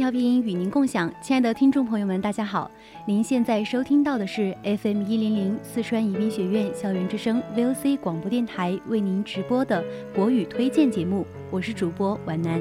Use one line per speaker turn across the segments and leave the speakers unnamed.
调频与您共享，亲爱的听众朋友们，大家好！您现在收听到的是 FM 一零零四川宜宾学院校园之声 VOC 广播电台为您直播的国语推荐节目，我是主播皖南。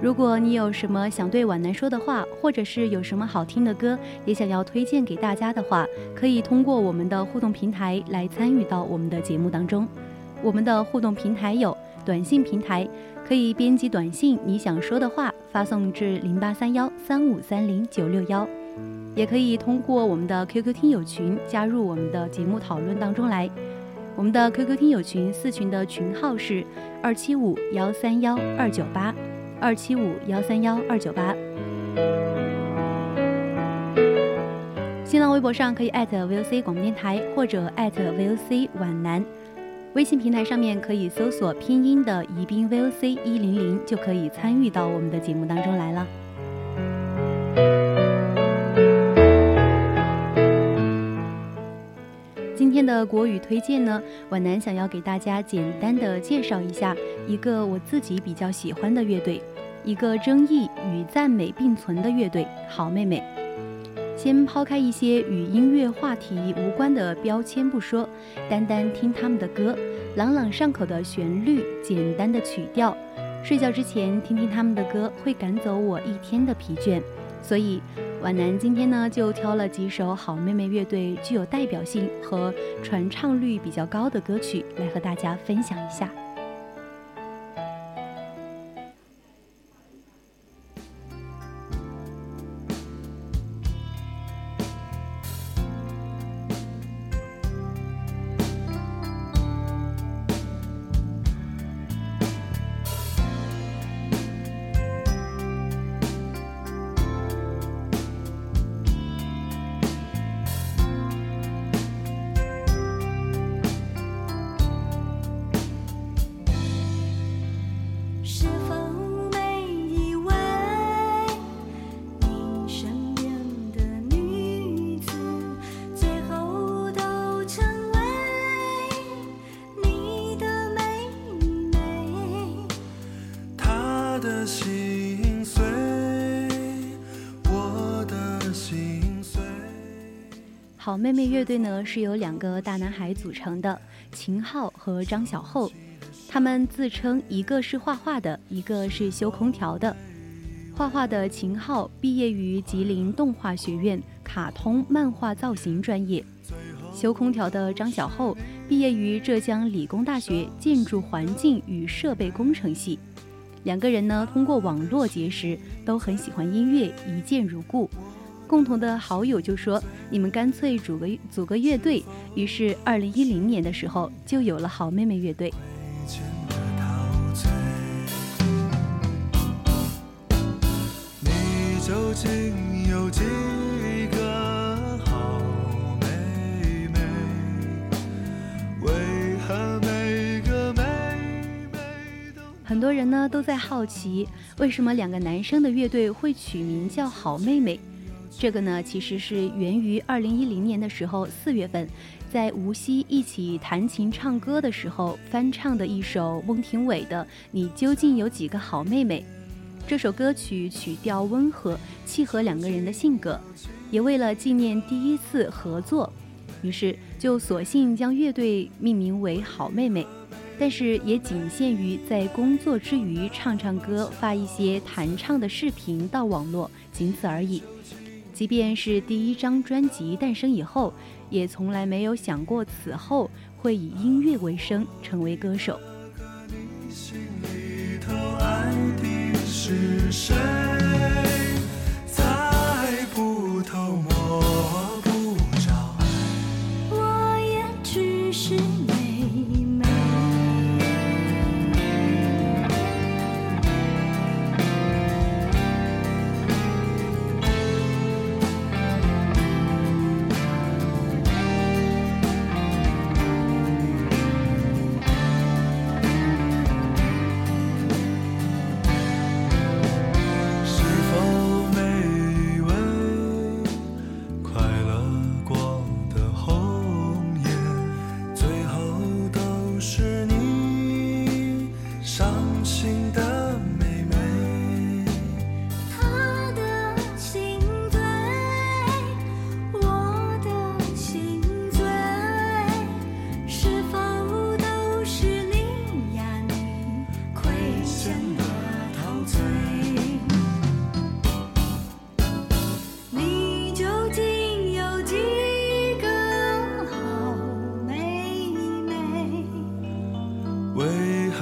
如果你有什么想对皖南说的话，或者是有什么好听的歌，也想要推荐给大家的话，可以通过我们的互动平台来参与到我们的节目当中。我们的互动平台有。短信平台可以编辑短信，你想说的话发送至零八三幺三五三零九六幺，也可以通过我们的 QQ 听友群加入我们的节目讨论当中来。我们的 QQ 听友群四群的群号是二七五幺三幺二九八二七五幺三幺二九八。新浪微博上可以艾特 VOC 广播电台或者艾特 VOC 皖南。微信平台上面可以搜索拼音的宜宾 VOC 一零零，就可以参与到我们的节目当中来了。今天的国语推荐呢，皖南想要给大家简单的介绍一下一个我自己比较喜欢的乐队，一个争议与赞美并存的乐队——好妹妹。先抛开一些与音乐话题无关的标签不说，单单听他们的歌，朗朗上口的旋律，简单的曲调，睡觉之前听听他们的歌，会赶走我一天的疲倦。所以，皖南今天呢就挑了几首好妹妹乐队具有代表性和传唱率比较高的歌曲来和大家分享一下。好妹妹乐队呢是由两个大男孩组成的，秦昊和张小厚。他们自称一个是画画的，一个是修空调的。画画的秦昊毕业于吉林动画学院卡通漫画造型专业，修空调的张小厚毕业于浙江理工大学建筑环境与设备工程系。两个人呢通过网络结识，都很喜欢音乐，一见如故。共同的好友就说：“你们干脆组个组个乐队。”于是，二零一零年的时候就有了好妹妹乐队。
你究竟有几个好？为何每个妹妹都
很多人呢都在好奇，为什么两个男生的乐队会取名叫好妹妹？这个呢，其实是源于二零一零年的时候，四月份，在无锡一起弹琴唱歌的时候翻唱的一首孟庭苇的《你究竟有几个好妹妹》。这首歌曲曲调温和，契合两个人的性格，也为了纪念第一次合作，于是就索性将乐队命名为好妹妹。但是也仅限于在工作之余唱唱歌，发一些弹唱的视频到网络，仅此而已。即便是第一张专辑诞生以后，也从来没有想过此后会以音乐为生，成为歌手。
你心里头爱的是谁？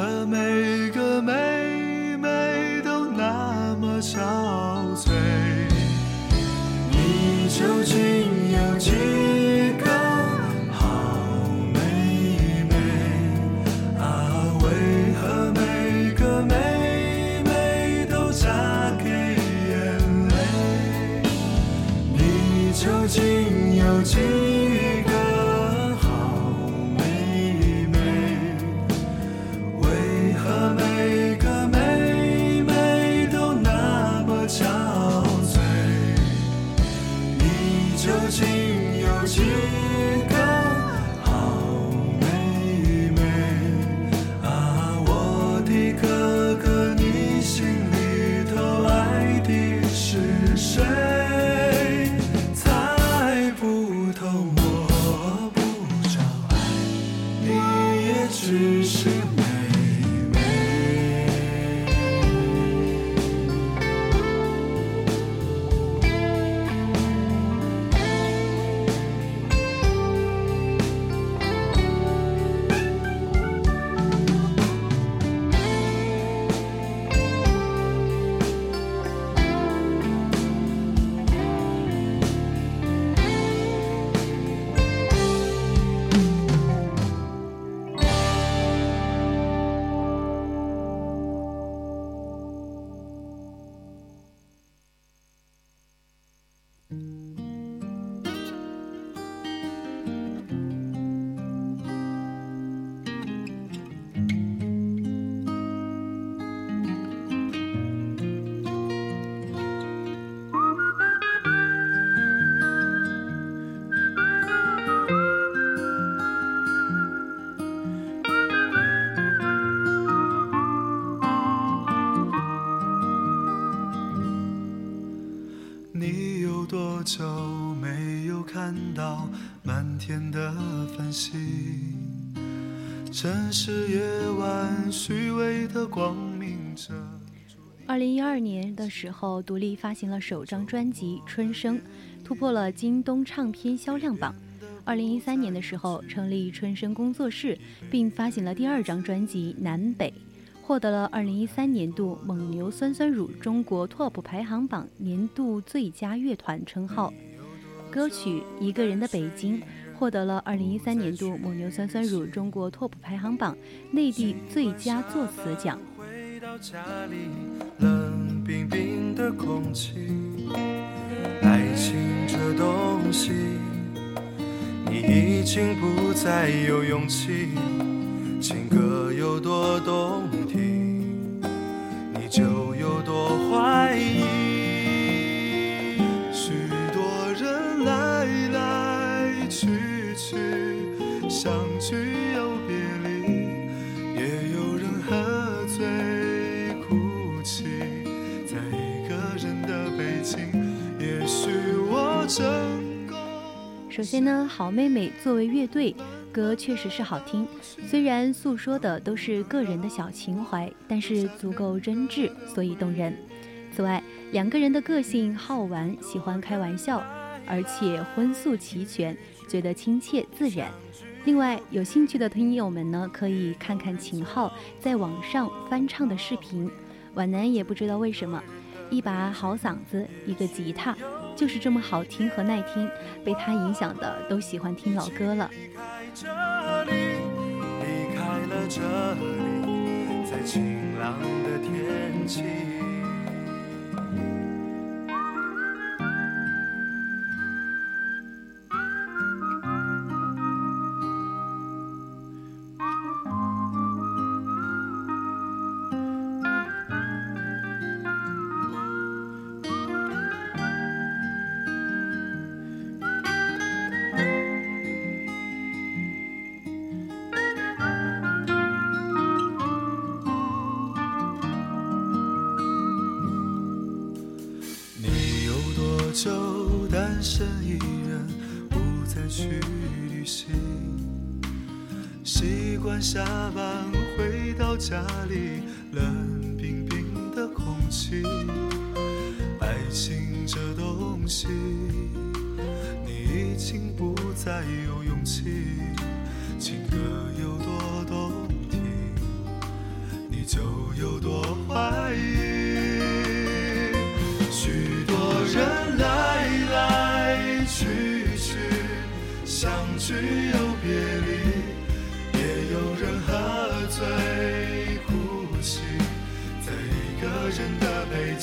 和每个。城市夜晚虚伪的光明着。二零一二年的时候，独立发行了首张专辑《春生》，突破了京东唱片销量榜。二零一三年的时候，成立春生工作室，并发行了第二张专辑《南北》，获得了二零一三年度蒙牛酸酸乳中国 TOP 排行榜年度最佳乐团称号。歌曲《一个人的北京》。获得了二零一三年度蒙牛酸酸乳中国 TOP 排行榜内地最佳作词奖。冷冰冰的空气，爱情这东西，你已经不再有勇气。情歌有多动听，相聚又别离，也有人喝醉哭泣，在一个人的北京，也许我成功。首先呢，好妹妹作为乐队，歌确实是好听，虽然诉说的都是个人的小情怀，但是足够真挚，所以动人。此外，两个人的个性好玩，喜欢开玩笑，而且荤素齐全，觉得亲切自然。另外，有兴趣的听友们呢，可以看看秦昊在网上翻唱的视频。皖南也不知道为什么，一把好嗓子，一个吉他，就是这么好听和耐听，被他影响的都喜欢听老歌了。离开了这里，在晴朗的天气。起。爱情这东西，你已经不再有勇气。情歌有多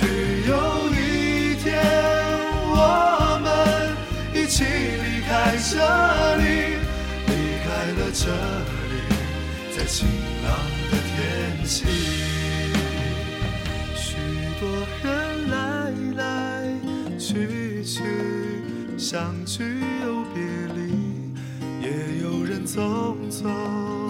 许有一天我们一起离开这里，离开了这里，在晴朗的天气。许多人来来去去，相聚又别离，也有人匆匆。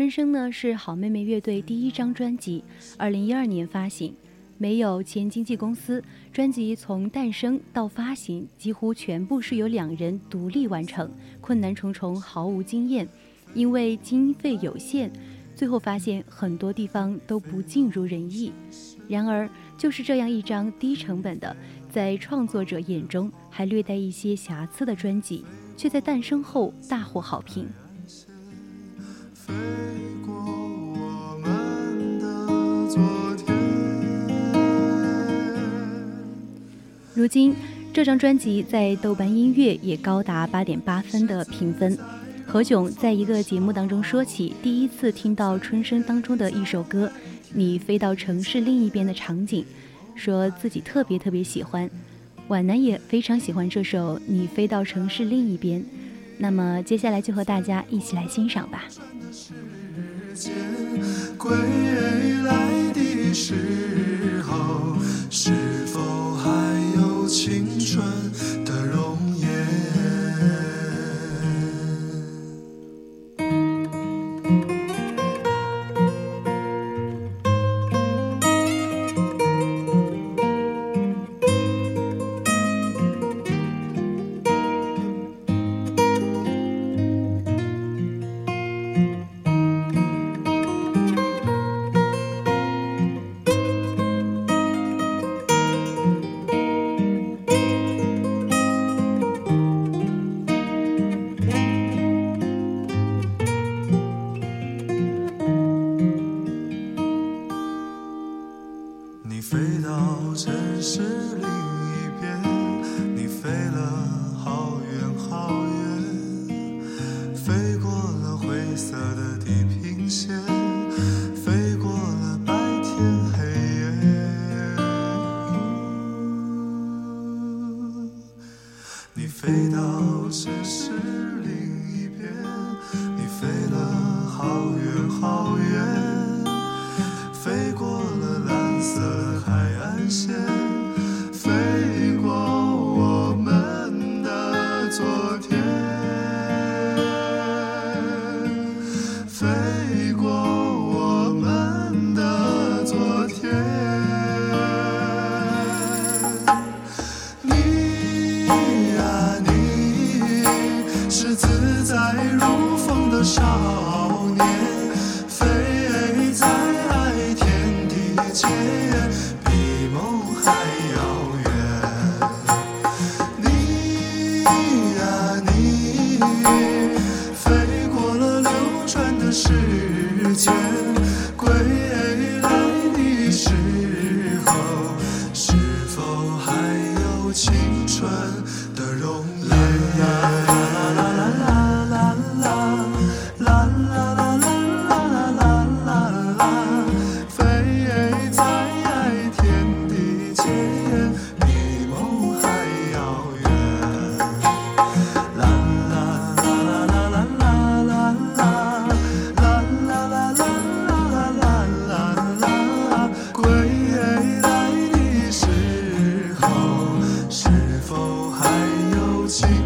春生呢是好妹妹乐队第一张专辑，二零一二年发行，没有前经纪公司，专辑从诞生到发行几乎全部是由两人独立完成，困难重重，毫无经验，因为经费有限，最后发现很多地方都不尽如人意。然而，就是这样一张低成本的，在创作者眼中还略带一些瑕疵的专辑，却在诞生后大获好评。如今，这张专辑在豆瓣音乐也高达八点八分的评分。何炅在一个节目当中说起第一次听到《春生》当中的一首歌《你飞到城市另一边》的场景，说自己特别特别喜欢。皖南也非常喜欢这首《你飞到城市另一边》。那么接下来就和大家一起来欣赏吧。
归来的时候，是否还青春。
i Zion. you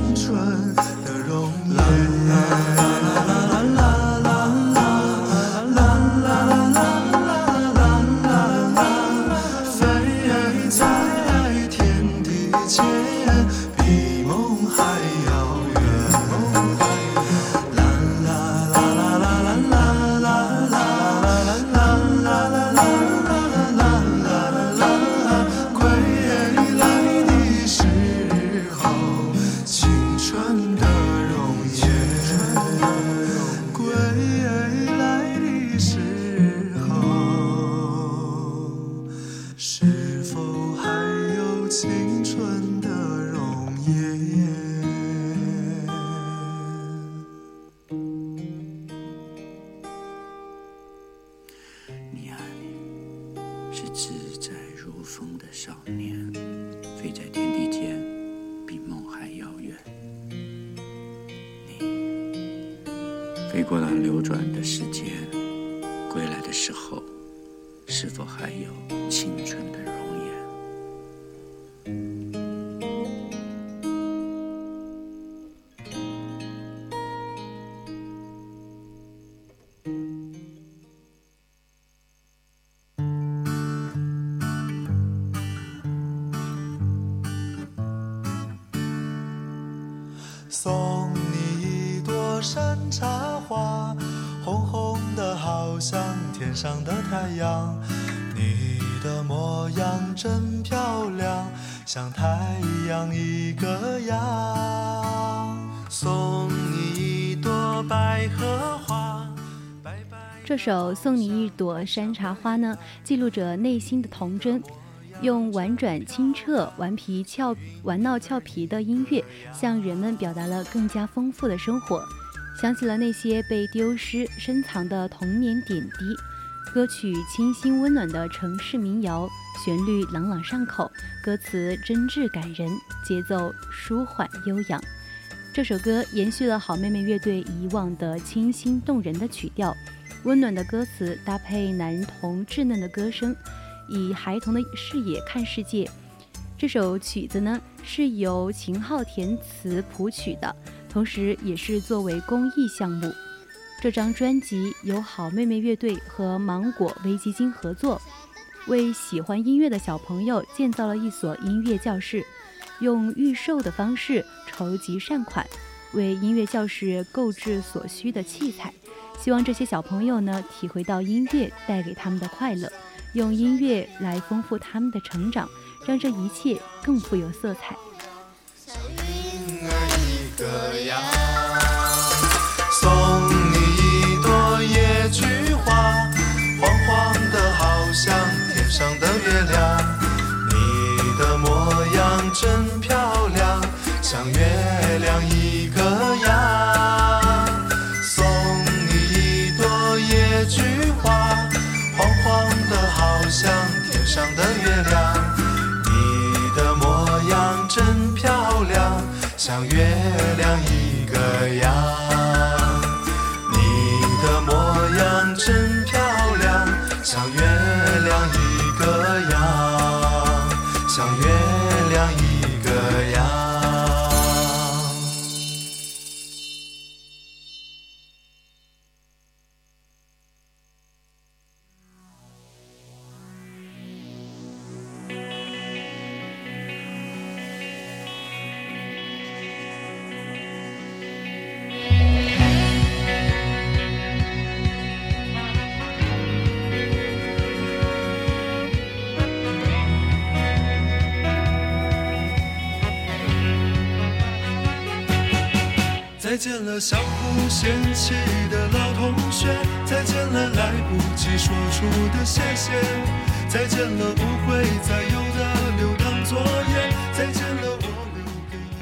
波澜流转的时间，归来的时候，是否还有青春的容
上的太阳。你的模样真漂亮，像太阳一个样。送你一朵百合花，
这首《送你一朵山茶花》呢，记录着内心的童真，用婉转清澈、顽皮俏、玩闹俏皮的音乐，向人们表达了更加丰富的生活。想起了那些被丢失、深藏的童年点滴。歌曲清新温暖的城市民谣，旋律朗朗上口，歌词真挚感人，节奏舒缓悠扬。这首歌延续了好妹妹乐队以往的清新动人的曲调，温暖的歌词搭配男童稚嫩的歌声，以孩童的视野看世界。这首曲子呢是由秦昊填词谱曲的，同时也是作为公益项目。这张专辑由好妹妹乐队和芒果微基金合作，为喜欢音乐的小朋友建造了一所音乐教室，用预售的方式筹集善款，为音乐教室购置所需的器材。希望这些小朋友呢，体会到音乐带给他们的快乐，用音乐来丰富他们的成长，让这一切更富有色彩。
云儿一个样。真漂亮，像月见了相互嫌弃的老同学，再见了来不及说出的谢谢，再见了不会再有的留堂作业，再见了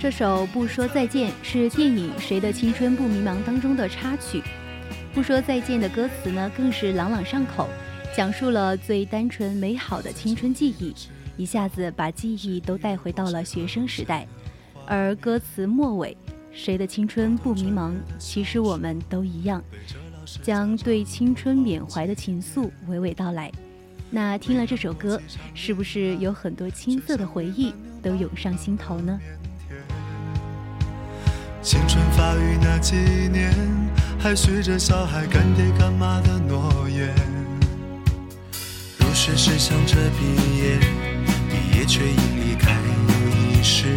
这首《不说再见》是电影《谁的青春不迷茫》当中的插曲，《不说再见》的歌词呢更是朗朗上口，讲述了最单纯美好的青春记忆，一下子把记忆都带回到了学生时代。而歌词末尾，“谁的青春不迷茫？其实我们都一样”，将对青春缅怀的情愫娓娓道来。那听了这首歌，是不是有很多青涩的回忆都涌上心头呢？
青春发育那几年，还许着小孩干爹干妈的诺言。
入学时想着毕业，毕业却因离开又一十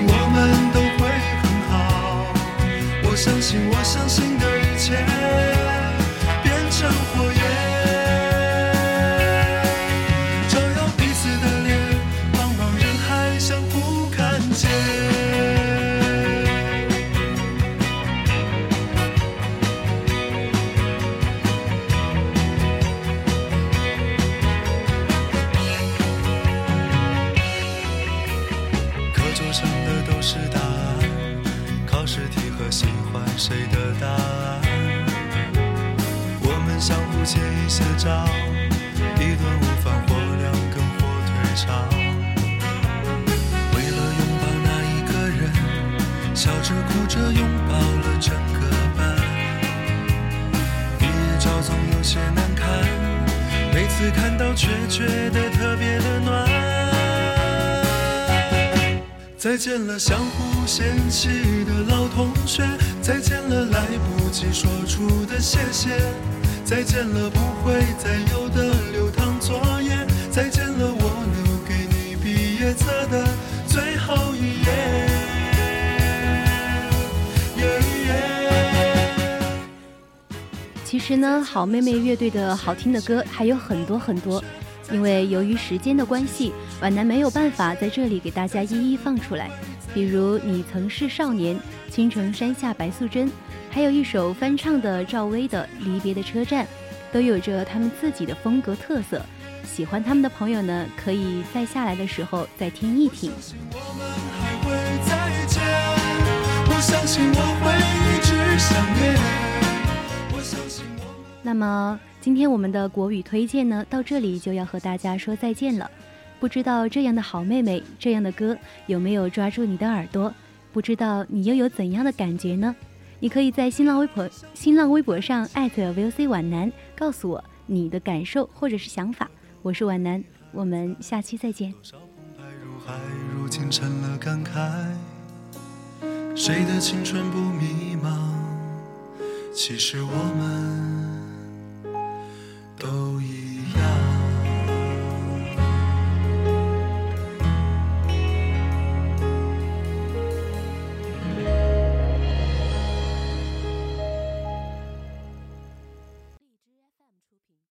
相互嫌弃的老同学，再见了来不及说出的谢谢，再见了不会再有的流淌作业，再见了我留给你毕业册的最后一页。
其实呢，好妹妹乐队的好听的歌还有很多很多，因为由于时间的关系，皖南没有办法在这里给大家一一放出来。比如《你曾是少年》《青城山下白素贞》，还有一首翻唱的赵薇的《离别的车站》，都有着他们自己的风格特色。喜欢他们的朋友呢，可以在下来的时候再听一听。那么今天我们的国语推荐呢，到这里就要和大家说再见了。不知道这样的好妹妹，这样的歌有没有抓住你的耳朵？不知道你又有怎样的感觉呢？你可以在新浪微博、新浪微博上艾特 VOC 皖南，告诉我你的感受或者是想法。我是皖南，我们下期再见。
如，今成了感慨。谁的青春不迷茫？其实我们。